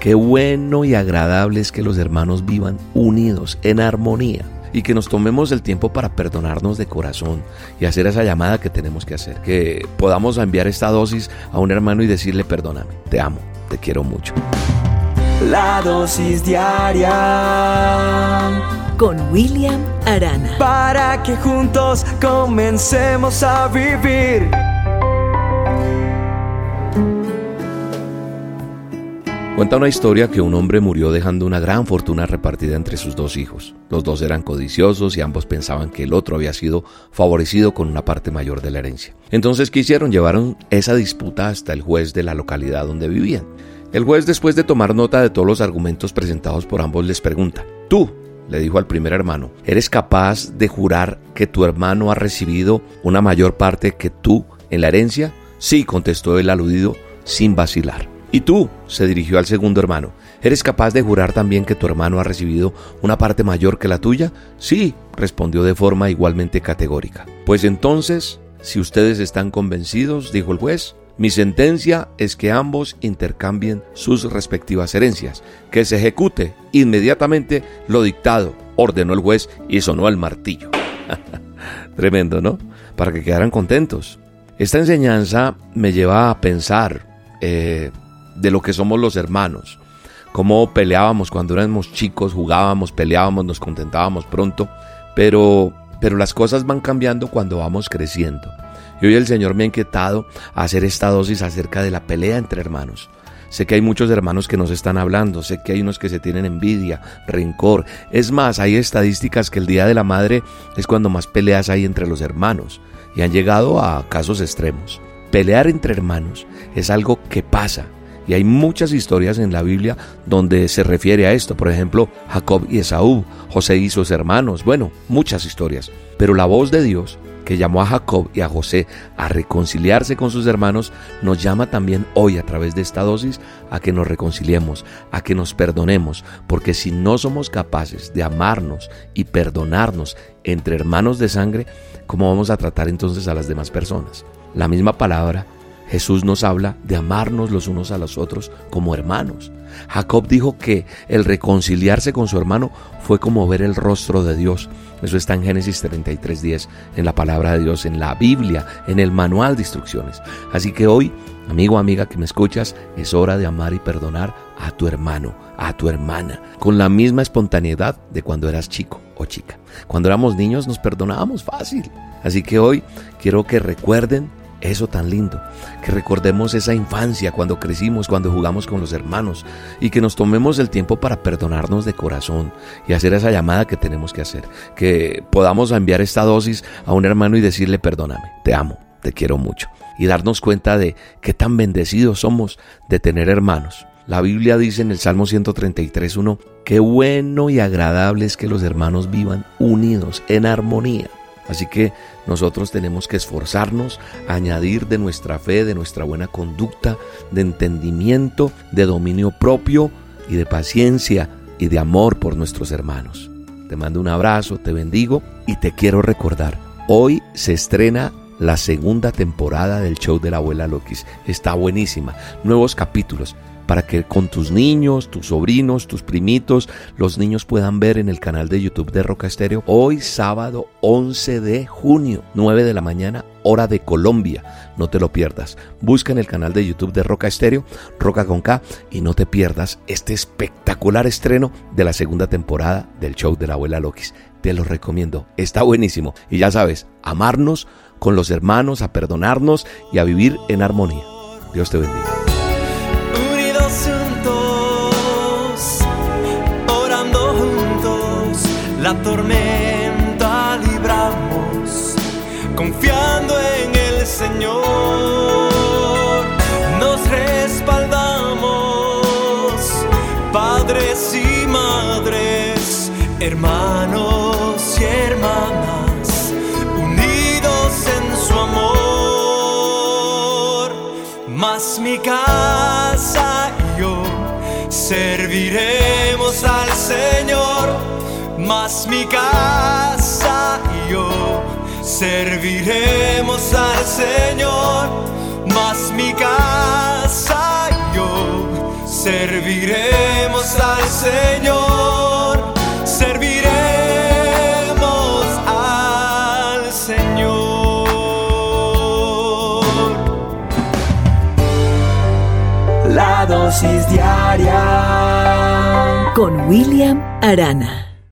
Qué bueno y agradable es que los hermanos vivan unidos, en armonía, y que nos tomemos el tiempo para perdonarnos de corazón y hacer esa llamada que tenemos que hacer. Que podamos enviar esta dosis a un hermano y decirle, perdóname, te amo, te quiero mucho. La dosis diaria con William Arana. Para que juntos comencemos a vivir. Cuenta una historia que un hombre murió dejando una gran fortuna repartida entre sus dos hijos. Los dos eran codiciosos y ambos pensaban que el otro había sido favorecido con una parte mayor de la herencia. Entonces, ¿qué hicieron? Llevaron esa disputa hasta el juez de la localidad donde vivían. El juez, después de tomar nota de todos los argumentos presentados por ambos, les pregunta, tú, le dijo al primer hermano, ¿eres capaz de jurar que tu hermano ha recibido una mayor parte que tú en la herencia? Sí, contestó el aludido sin vacilar. ¿Y tú? se dirigió al segundo hermano. ¿Eres capaz de jurar también que tu hermano ha recibido una parte mayor que la tuya? Sí, respondió de forma igualmente categórica. Pues entonces, si ustedes están convencidos, dijo el juez, mi sentencia es que ambos intercambien sus respectivas herencias, que se ejecute inmediatamente lo dictado, ordenó el juez y sonó el martillo. Tremendo, ¿no? Para que quedaran contentos. Esta enseñanza me lleva a pensar eh, de lo que somos los hermanos. Cómo peleábamos cuando éramos chicos, jugábamos, peleábamos, nos contentábamos pronto, pero, pero las cosas van cambiando cuando vamos creciendo. Y hoy el Señor me ha inquietado hacer esta dosis acerca de la pelea entre hermanos. Sé que hay muchos hermanos que nos están hablando, sé que hay unos que se tienen envidia, rencor. Es más, hay estadísticas que el Día de la Madre es cuando más peleas hay entre los hermanos y han llegado a casos extremos. Pelear entre hermanos es algo que pasa, y hay muchas historias en la Biblia donde se refiere a esto. Por ejemplo, Jacob y Esaú, José y sus hermanos. Bueno, muchas historias. Pero la voz de Dios que llamó a Jacob y a José a reconciliarse con sus hermanos, nos llama también hoy a través de esta dosis a que nos reconciliemos, a que nos perdonemos, porque si no somos capaces de amarnos y perdonarnos entre hermanos de sangre, ¿cómo vamos a tratar entonces a las demás personas? La misma palabra Jesús nos habla de amarnos los unos a los otros como hermanos. Jacob dijo que el reconciliarse con su hermano fue como ver el rostro de Dios. Eso está en Génesis 33:10, en la palabra de Dios, en la Biblia, en el manual de instrucciones. Así que hoy, amigo, amiga que me escuchas, es hora de amar y perdonar a tu hermano, a tu hermana, con la misma espontaneidad de cuando eras chico o chica. Cuando éramos niños nos perdonábamos fácil. Así que hoy quiero que recuerden eso tan lindo, que recordemos esa infancia cuando crecimos, cuando jugamos con los hermanos y que nos tomemos el tiempo para perdonarnos de corazón y hacer esa llamada que tenemos que hacer, que podamos enviar esta dosis a un hermano y decirle perdóname, te amo, te quiero mucho y darnos cuenta de qué tan bendecidos somos de tener hermanos. La Biblia dice en el Salmo 133.1, qué bueno y agradable es que los hermanos vivan unidos en armonía. Así que nosotros tenemos que esforzarnos añadir de nuestra fe, de nuestra buena conducta, de entendimiento, de dominio propio y de paciencia y de amor por nuestros hermanos. Te mando un abrazo, te bendigo y te quiero recordar, hoy se estrena la segunda temporada del show de la abuela Lokis. Está buenísima. Nuevos capítulos para que con tus niños, tus sobrinos, tus primitos, los niños puedan ver en el canal de YouTube de Roca Estéreo hoy sábado 11 de junio, 9 de la mañana, hora de Colombia. No te lo pierdas. Busca en el canal de YouTube de Roca Estéreo, Roca con K, y no te pierdas este espectacular estreno de la segunda temporada del show de la abuela Lokis. Te lo recomiendo. Está buenísimo. Y ya sabes, amarnos con los hermanos, a perdonarnos y a vivir en armonía. Dios te bendiga. La tormenta libramos, confiando en el Señor. Nos respaldamos, padres y madres, hermanos y hermanas, unidos en su amor. Mas mi casa y yo serviremos al Señor mas mi casa y yo serviremos al Señor. Mas mi casa y yo serviremos al Señor. Serviremos al Señor. La dosis diaria con William Arana.